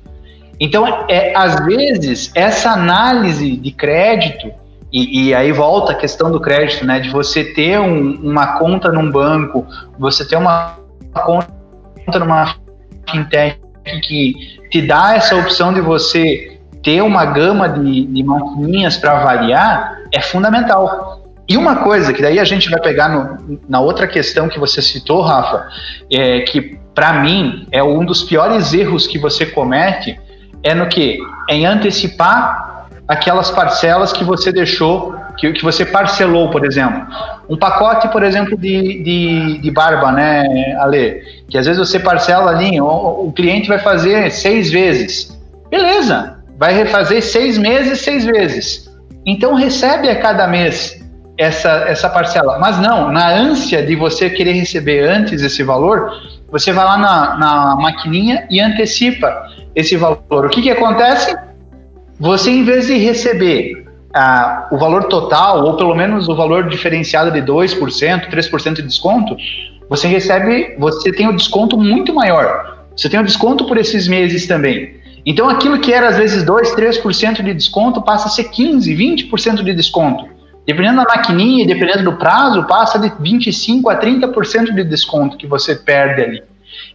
Então, é, às vezes, essa análise de crédito, e, e, aí volta a questão do crédito, né? De você ter um, uma conta num banco, você ter uma conta numa fintech que te dá essa opção de você ter uma gama de, de maquininhas para avaliar é fundamental. E uma coisa que daí a gente vai pegar no, na outra questão que você citou, Rafa, é que para mim é um dos piores erros que você comete é no que é em antecipar aquelas parcelas que você deixou, que, que você parcelou, por exemplo. Um pacote, por exemplo, de, de, de barba, né, Ale? Que às vezes você parcela ali, o, o cliente vai fazer seis vezes. Beleza, vai refazer seis meses, seis vezes. Então recebe a cada mês essa, essa parcela. Mas não, na ânsia de você querer receber antes esse valor, você vai lá na, na maquininha e antecipa esse valor. O que, que acontece? Você, em vez de receber ah, o valor total, ou pelo menos o valor diferenciado de 2%, 3% de desconto, você recebe, você tem o um desconto muito maior. Você tem o um desconto por esses meses também. Então aquilo que era às vezes 2, 3% de desconto passa a ser 15, 20% de desconto. Dependendo da maquininha dependendo do prazo, passa de 25 a 30% de desconto que você perde ali.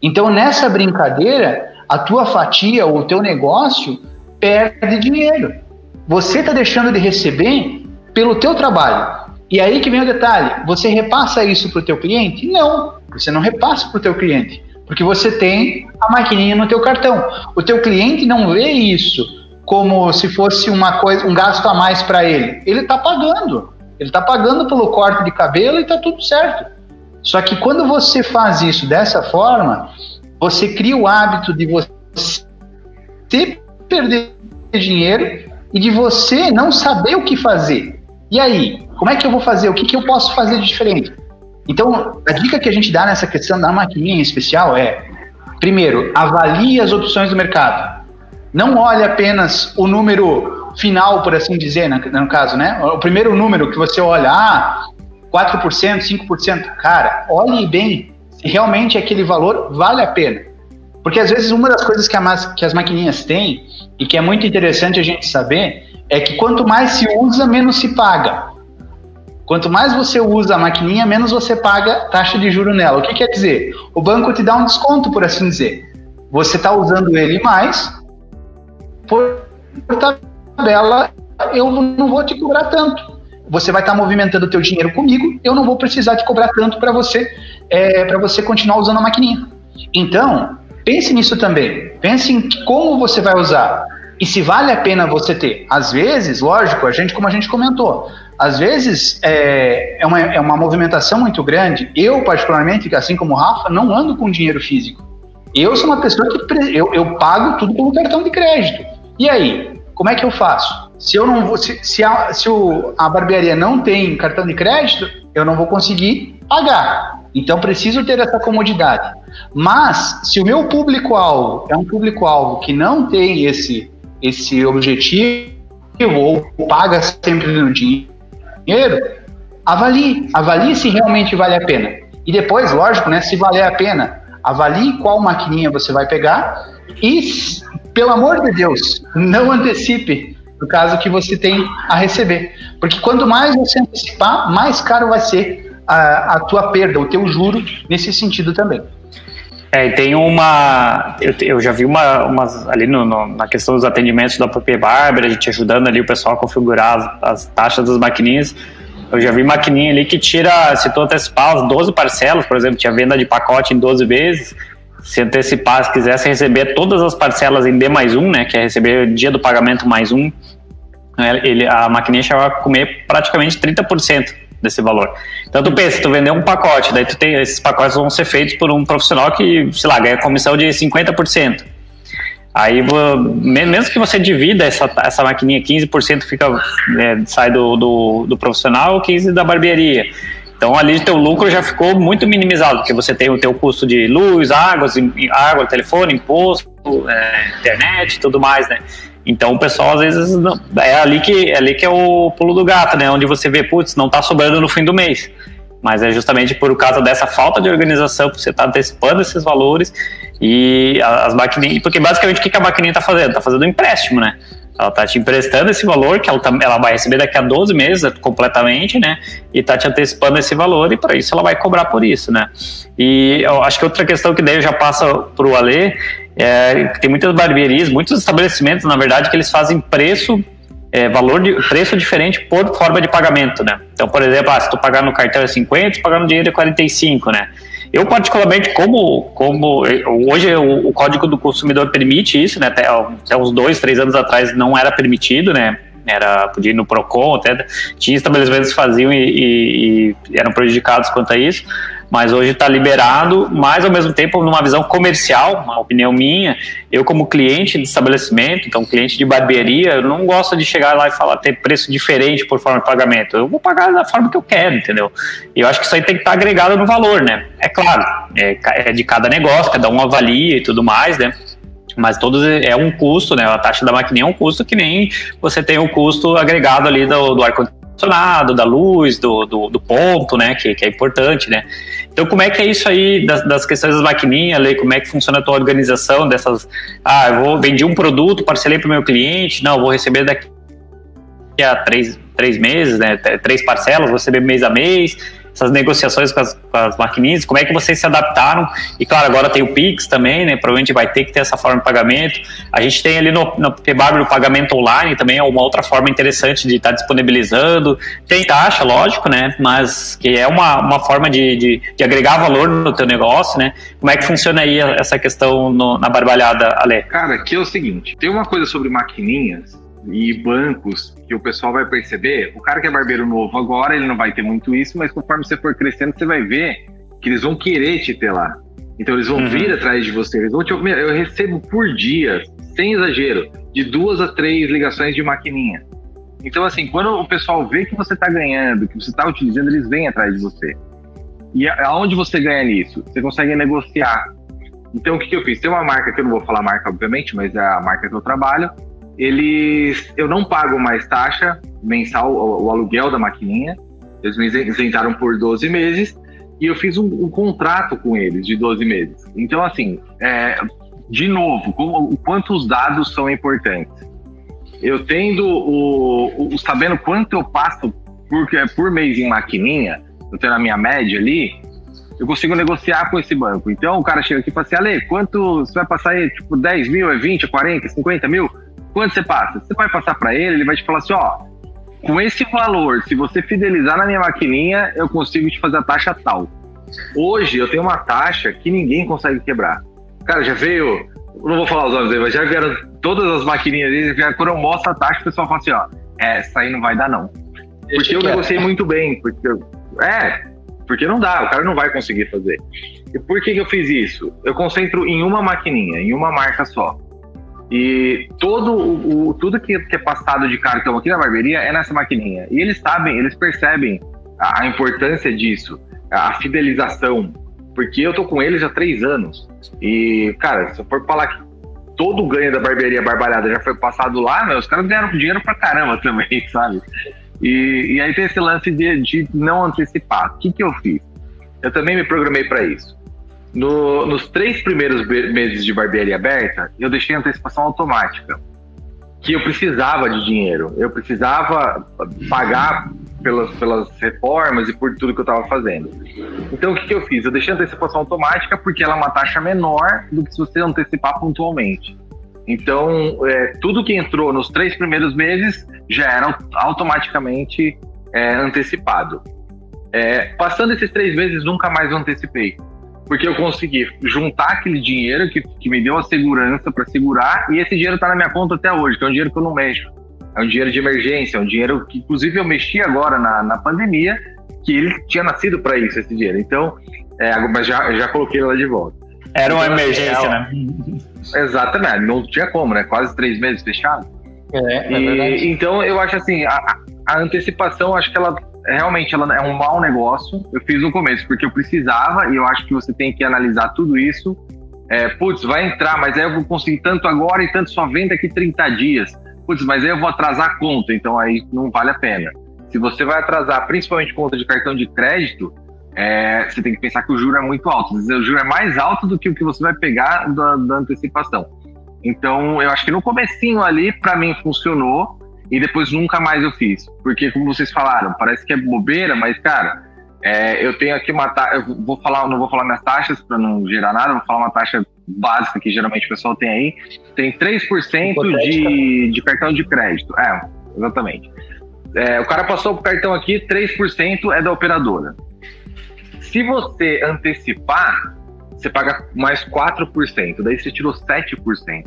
Então nessa brincadeira, a tua fatia ou o teu negócio perde dinheiro. Você está deixando de receber pelo teu trabalho. E aí que vem o detalhe, você repassa isso para o teu cliente? Não, você não repassa para o teu cliente, porque você tem a maquininha no teu cartão. O teu cliente não vê isso como se fosse uma coisa, um gasto a mais para ele. Ele está pagando. Ele está pagando pelo corte de cabelo e está tudo certo. Só que quando você faz isso dessa forma, você cria o hábito de você perder dinheiro e de você não saber o que fazer. E aí, como é que eu vou fazer? O que, que eu posso fazer de diferente? Então, a dica que a gente dá nessa questão da maquininha em especial é: primeiro, avalie as opções do mercado. Não olhe apenas o número final, por assim dizer, no caso, né? O primeiro número que você olha, ah, 4%, 5%. Cara, olhe bem realmente aquele valor vale a pena. Porque às vezes uma das coisas que, a, que as maquininhas têm e que é muito interessante a gente saber é que quanto mais se usa, menos se paga. Quanto mais você usa a maquininha, menos você paga taxa de juro nela. O que quer dizer? O banco te dá um desconto, por assim dizer. Você está usando ele mais, tabela eu não vou te cobrar tanto. Você vai estar movimentando o teu dinheiro comigo, eu não vou precisar te cobrar tanto para você é, para você continuar usando a maquininha. Então, pense nisso também. Pense em como você vai usar e se vale a pena você ter. Às vezes, lógico, a gente, como a gente comentou, às vezes é, é, uma, é uma movimentação muito grande. Eu, particularmente, assim como o Rafa, não ando com dinheiro físico. Eu sou uma pessoa que eu, eu pago tudo pelo cartão de crédito. E aí, como é que eu faço? Se eu não vou, se, se, a, se o, a barbearia não tem cartão de crédito, eu não vou conseguir pagar. Então preciso ter essa comodidade. Mas se o meu público-alvo é um público-alvo que não tem esse esse objetivo ou paga sempre no dinheiro, avalie, avalie se realmente vale a pena. E depois, lógico, né, se valer a pena, avalie qual maquininha você vai pegar e, pelo amor de Deus, não antecipe no caso que você tem a receber. Porque quanto mais você antecipar, mais caro vai ser a, a tua perda, o teu juro nesse sentido também. É, tem uma. Eu, eu já vi uma, umas ali no, no, na questão dos atendimentos da PP Barber, a gente ajudando ali o pessoal a configurar as, as, taxas das maquininhas. Eu já vi maquininha ali que tira, se tu antecipar as 12 parcelas, por exemplo, tinha venda de pacote em 12 vezes. Se antecipar, se quisesse receber todas as parcelas em D mais um, né, que é receber dia do pagamento mais um, ele, a maquininha chegava a comer praticamente 30% desse valor. Então tu pensa, tu vender um pacote, daí tu tem esses pacotes vão ser feitos por um profissional que, sei lá, ganha comissão de 50%. Aí, mesmo que você divida essa, essa maquininha, 15% fica, é, sai do, do, do profissional, 15% da barbearia. Então ali teu lucro já ficou muito minimizado, porque você tem o teu custo de luz, água, água telefone, imposto, é, internet tudo mais, né? Então o pessoal às vezes não, é ali que é ali que é o pulo do gato, né? Onde você vê, putz, não está sobrando no fim do mês. Mas é justamente por causa dessa falta de organização, por você estar tá antecipando esses valores e as maquininhas. Porque basicamente o que a maquininha está fazendo? Está fazendo um empréstimo, né? Ela está te emprestando esse valor que ela, tá, ela vai receber daqui a 12 meses completamente, né? E está te antecipando esse valor e para isso ela vai cobrar por isso, né? E eu acho que outra questão que daí já passa para o Alê é, tem muitas barbearias, muitos estabelecimentos, na verdade, que eles fazem preço, é, valor de preço diferente por forma de pagamento, né? Então, por exemplo, ah, se tu pagar no cartão é 50, se pagar no dinheiro é 45, né? Eu, particularmente, como, como hoje o, o, Código do Consumidor permite isso, né? Até, até uns dois, três anos atrás não era permitido, né? Era, podia ir no PROCON, até tinha estabelecimentos que faziam e, e, e eram prejudicados quanto a isso mas hoje está liberado, mas ao mesmo tempo, numa visão comercial, uma opinião minha, eu como cliente de estabelecimento, então cliente de barbearia, eu não gosto de chegar lá e falar ter preço diferente por forma de pagamento. Eu vou pagar da forma que eu quero, entendeu? E eu acho que isso aí tem que estar tá agregado no valor, né? É claro, é, é de cada negócio, cada um avalia e tudo mais, né? mas todos é um custo, né? A taxa da maquininha é um custo que nem você tem o custo agregado ali do, do ar-condicionado, da luz, do, do, do, ponto, né? Que, que é importante, né? Então, como é que é isso aí das, das questões das maquininhas, Lei? Como é que funciona a tua organização dessas? Ah, eu vou vendi um produto, parcelei para o meu cliente, não, vou receber daqui a três, três meses, né? Três parcelas, vou receber mês a mês essas negociações com as, com as maquininhas, como é que vocês se adaptaram? E claro, agora tem o Pix também, né? Provavelmente vai ter que ter essa forma de pagamento. A gente tem ali no, no PBAB o pagamento online também, é uma outra forma interessante de estar tá disponibilizando. Tem taxa, lógico, né? Mas que é uma, uma forma de, de, de agregar valor no teu negócio, né? Como é que funciona aí essa questão no, na barbalhada, Ale? Cara, aqui é o seguinte, tem uma coisa sobre maquininhas e bancos que o pessoal vai perceber, o cara que é barbeiro novo agora, ele não vai ter muito isso, mas conforme você for crescendo, você vai ver que eles vão querer te ter lá. Então eles vão uhum. vir atrás de você. Eles vão te... Eu recebo por dia, sem exagero, de duas a três ligações de maquininha. Então, assim, quando o pessoal vê que você está ganhando, que você está utilizando, eles vêm atrás de você. E aonde você ganha nisso? Você consegue negociar. Então, o que, que eu fiz? Tem uma marca, que eu não vou falar a marca, obviamente, mas é a marca que eu trabalho, eles eu não pago mais taxa mensal, o, o aluguel da maquininha. Eles me isentaram por 12 meses e eu fiz um, um contrato com eles de 12 meses. Então, assim, é, de novo, como, o quanto os dados são importantes. Eu tendo o, o sabendo quanto eu passo por, por mês em maquininha, eu tenho a minha média ali, eu consigo negociar com esse banco. Então o cara chega aqui e fala assim, Ale, quanto você vai passar aí? Tipo, 10 mil, é 20, é 40, 50 mil? Quanto você passa? Você vai passar para ele, ele vai te falar assim, ó, com esse valor, se você fidelizar na minha maquininha, eu consigo te fazer a taxa tal. Hoje eu tenho uma taxa que ninguém consegue quebrar. Cara, já veio, não vou falar os nomes aí, mas já vieram todas as maquininhas dele, quando eu mostro a taxa, o pessoal fala assim, ó, é, essa aí não vai dar não. Porque eu negociei muito bem, porque é, porque não dá, o cara não vai conseguir fazer. E por que, que eu fiz isso? Eu concentro em uma maquininha, em uma marca só. E todo o, o tudo que, é passado de cartão aqui na barbearia é nessa maquininha. E eles sabem, eles percebem a, a importância disso, a, a fidelização. Porque eu tô com eles há três anos. E, cara, se eu for falar que todo o ganho da barbearia barbalhada já foi passado lá, né, os caras ganharam dinheiro pra caramba também, [LAUGHS] sabe? E, e aí tem esse lance de, de não antecipar. O que, que eu fiz? Eu também me programei para isso. No, nos três primeiros meses de barbearia aberta, eu deixei antecipação automática. Que eu precisava de dinheiro, eu precisava pagar pelas, pelas reformas e por tudo que eu estava fazendo. Então, o que, que eu fiz? Eu deixei antecipação automática porque ela é uma taxa menor do que se você antecipar pontualmente. Então, é, tudo que entrou nos três primeiros meses já era automaticamente é, antecipado. É, passando esses três meses, nunca mais antecipei. Porque eu consegui juntar aquele dinheiro que, que me deu a segurança para segurar, e esse dinheiro está na minha conta até hoje, que é um dinheiro que eu não mexo. É um dinheiro de emergência, é um dinheiro que, inclusive, eu mexi agora na, na pandemia, que ele tinha nascido para isso, esse dinheiro. Então, é, mas já, já coloquei ele lá de volta. Era uma então, emergência, é, né? Exatamente, não tinha como, né? Quase três meses fechado. É, é e, então eu acho assim, a, a, antecipação, acho que ela realmente ela é um mau negócio. Eu fiz no começo porque eu precisava e eu acho que você tem que analisar tudo isso. É, putz, vai entrar, mas aí eu vou conseguir tanto agora e tanto só vem daqui 30 dias. Putz, mas aí eu vou atrasar a conta, então aí não vale a pena. Se você vai atrasar principalmente conta de cartão de crédito, é, você tem que pensar que o juro é muito alto. O juro é mais alto do que o que você vai pegar da, da antecipação. Então, eu acho que no comecinho ali, para mim, funcionou e depois nunca mais eu fiz. Porque, como vocês falaram, parece que é bobeira, mas, cara, é, eu tenho aqui uma taxa, eu vou falar, não vou falar minhas taxas para não gerar nada, vou falar uma taxa básica que geralmente o pessoal tem aí. Tem 3% de, de cartão de crédito. É, exatamente. É, o cara passou o cartão aqui, 3% é da operadora. Se você antecipar, você paga mais 4%, daí você tirou 7%.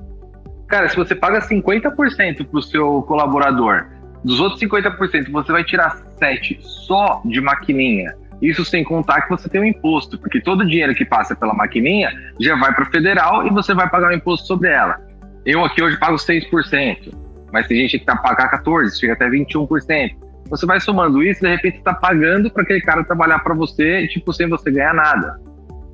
Cara, se você paga 50% para o seu colaborador, dos outros 50% você vai tirar 7% só de maquininha. Isso sem contar que você tem um imposto, porque todo o dinheiro que passa pela maquininha já vai para o federal e você vai pagar um imposto sobre ela. Eu aqui hoje pago 6%, mas tem gente que está pagando 14%, chega até 21%. Você vai somando isso, de repente está pagando para aquele cara trabalhar para você, tipo, sem você ganhar nada.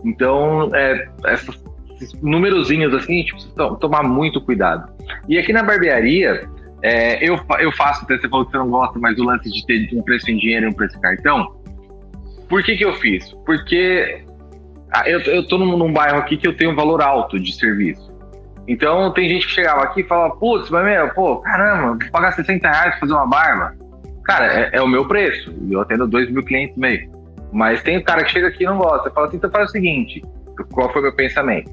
Então, é, essas, esses numerozinhos assim, tipo, tomar muito cuidado. E aqui na barbearia, é, eu, eu faço, até você falou que você não gosta, mas o lance de ter um preço em dinheiro e um preço em cartão. Por que que eu fiz? Porque ah, eu, eu tô num, num bairro aqui que eu tenho um valor alto de serviço. Então tem gente que chegava aqui e falava, putz, mas meu, pô, caramba, vou pagar 60 reais pra fazer uma barba. Cara, é, é o meu preço. Eu atendo 2 mil clientes meio. Mas tem cara que chega aqui e não gosta. Fala assim, então faz o seguinte: qual foi o meu pensamento?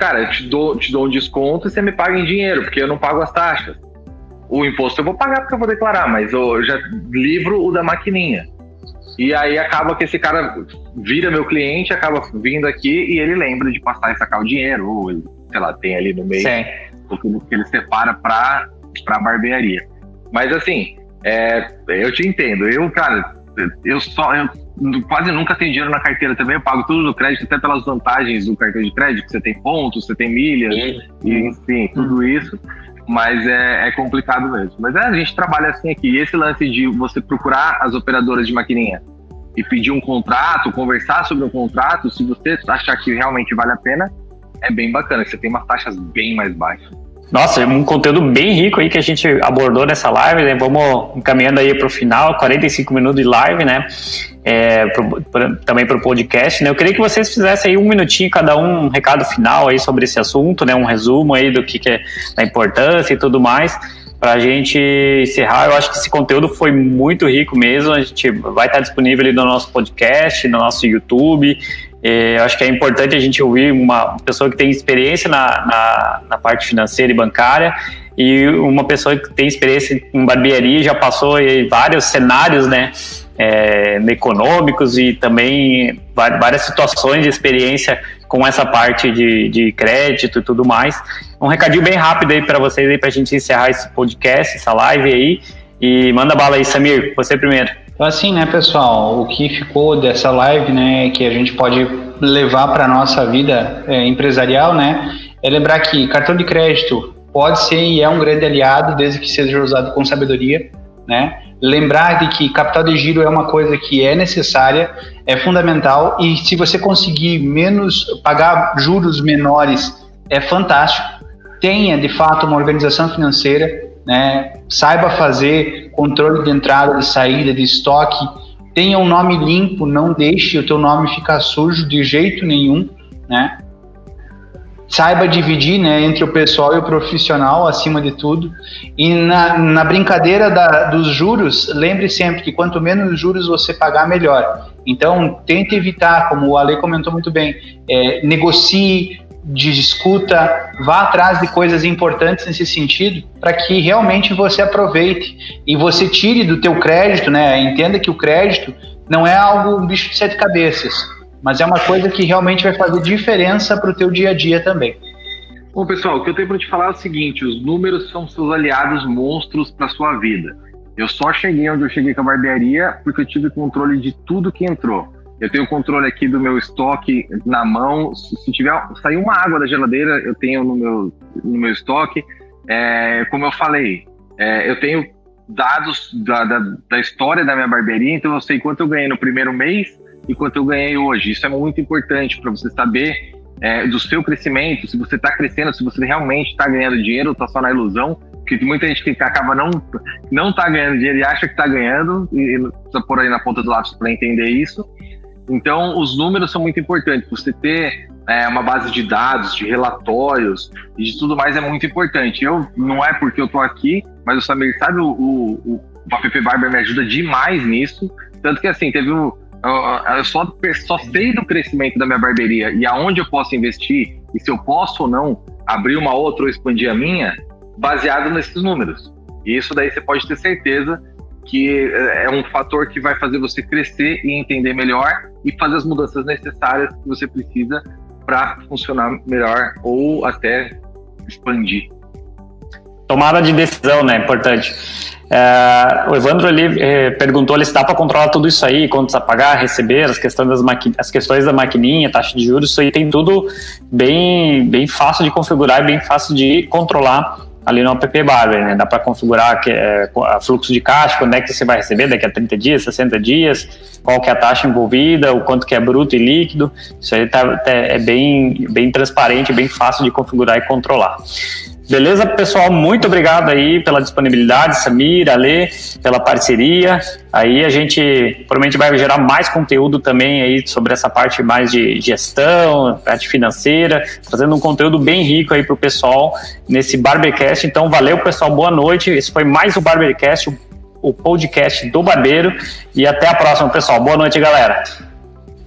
Cara, eu te dou, te dou um desconto e você me paga em dinheiro, porque eu não pago as taxas. O imposto eu vou pagar porque eu vou declarar, mas eu já livro o da maquininha. E aí acaba que esse cara vira meu cliente, acaba vindo aqui e ele lembra de passar e sacar o dinheiro, ou ele, sei lá, tem ali no meio o que ele separa para pra barbearia. Mas assim, é, eu te entendo. Eu, cara, eu só. Eu quase nunca tenho dinheiro na carteira também. Eu pago tudo no crédito, até pelas vantagens do cartão de crédito, que você tem pontos, você tem milhas, e, enfim, tudo isso. Mas é, é, complicado mesmo. Mas é, a gente trabalha assim aqui. E esse lance de você procurar as operadoras de maquininha e pedir um contrato, conversar sobre um contrato, se você achar que realmente vale a pena, é bem bacana, você tem umas taxas bem mais baixas. Nossa, um conteúdo bem rico aí que a gente abordou nessa live, né? Vamos encaminhando aí para o final, 45 minutos de live, né? É, pro, pro, também para o podcast, né? Eu queria que vocês fizessem aí um minutinho cada um, um recado final aí sobre esse assunto, né? Um resumo aí do que, que é da importância e tudo mais. Para a gente encerrar, eu acho que esse conteúdo foi muito rico mesmo. A gente vai estar disponível ali no nosso podcast, no nosso YouTube. Eu acho que é importante a gente ouvir uma pessoa que tem experiência na, na, na parte financeira e bancária e uma pessoa que tem experiência em barbearia já passou vários cenários, né? É, econômicos e também várias situações de experiência com essa parte de, de crédito e tudo mais. Um recadinho bem rápido aí para vocês aí para a gente encerrar esse podcast, essa live aí. E manda bala aí, Samir, você primeiro. Então assim, né, pessoal, o que ficou dessa live, né, que a gente pode levar para nossa vida é, empresarial, né, é lembrar que cartão de crédito pode ser e é um grande aliado desde que seja usado com sabedoria, né? Lembrar de que capital de giro é uma coisa que é necessária, é fundamental e se você conseguir menos pagar juros menores é fantástico. Tenha de fato uma organização financeira, né? Saiba fazer controle de entrada, de saída, de estoque. Tenha um nome limpo, não deixe o teu nome ficar sujo de jeito nenhum, né? saiba dividir né, entre o pessoal e o profissional, acima de tudo. E na, na brincadeira da, dos juros, lembre sempre que quanto menos juros você pagar, melhor. Então, tente evitar, como o Ale comentou muito bem, é, negocie, discuta, vá atrás de coisas importantes nesse sentido, para que realmente você aproveite e você tire do teu crédito, né? Entenda que o crédito não é algo um bicho de sete cabeças mas é uma coisa que realmente vai fazer diferença para o teu dia a dia também. Bom, pessoal, o que eu tenho para te falar é o seguinte: os números são seus aliados monstros para sua vida. Eu só cheguei onde eu cheguei com a barbearia porque eu tive controle de tudo que entrou. Eu tenho controle aqui do meu estoque na mão. Se tiver sair uma água da geladeira, eu tenho no meu, no meu estoque. É, como eu falei, é, eu tenho dados da, da, da história da minha barbearia, então eu sei quanto eu ganhei no primeiro mês, e quanto eu ganhei hoje. Isso é muito importante para você saber é, do seu crescimento, se você está crescendo, se você realmente está ganhando dinheiro ou está só na ilusão. Porque muita gente que acaba não não tá ganhando dinheiro e acha que está ganhando, e precisa pôr aí na ponta do lápis para entender isso. Então, os números são muito importantes. Você ter é, uma base de dados, de relatórios e de tudo mais é muito importante. Eu não é porque eu estou aqui, mas o Samir sabe, o, o, o App Barber me ajuda demais nisso. Tanto que assim, teve o, eu só, só sei do crescimento da minha barbearia e aonde eu posso investir e se eu posso ou não abrir uma outra ou expandir a minha, baseado nesses números. E isso daí você pode ter certeza que é um fator que vai fazer você crescer e entender melhor e fazer as mudanças necessárias que você precisa para funcionar melhor ou até expandir. Tomada de decisão, né? Importante. É, o Evandro ali é, perguntou ali se dá para controlar tudo isso aí, contas a pagar, receber, as questões, das as questões da maquininha, taxa de juros, isso aí tem tudo bem, bem fácil de configurar e bem fácil de controlar ali no app Barber, né? Dá para configurar que, é, fluxo de caixa, quando é que você vai receber, daqui a 30 dias, 60 dias, qual que é a taxa envolvida, o quanto que é bruto e líquido. Isso aí tá, tá é bem, bem transparente, bem fácil de configurar e controlar. Beleza, pessoal? Muito obrigado aí pela disponibilidade, Samir, Ale, pela parceria. Aí a gente provavelmente vai gerar mais conteúdo também aí sobre essa parte mais de gestão, parte financeira, trazendo um conteúdo bem rico aí para o pessoal nesse Barbercast. Então, valeu, pessoal. Boa noite. Esse foi mais o Barbercast, o podcast do Barbeiro. E até a próxima, pessoal. Boa noite, galera.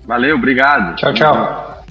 Valeu, obrigado. Tchau, tchau.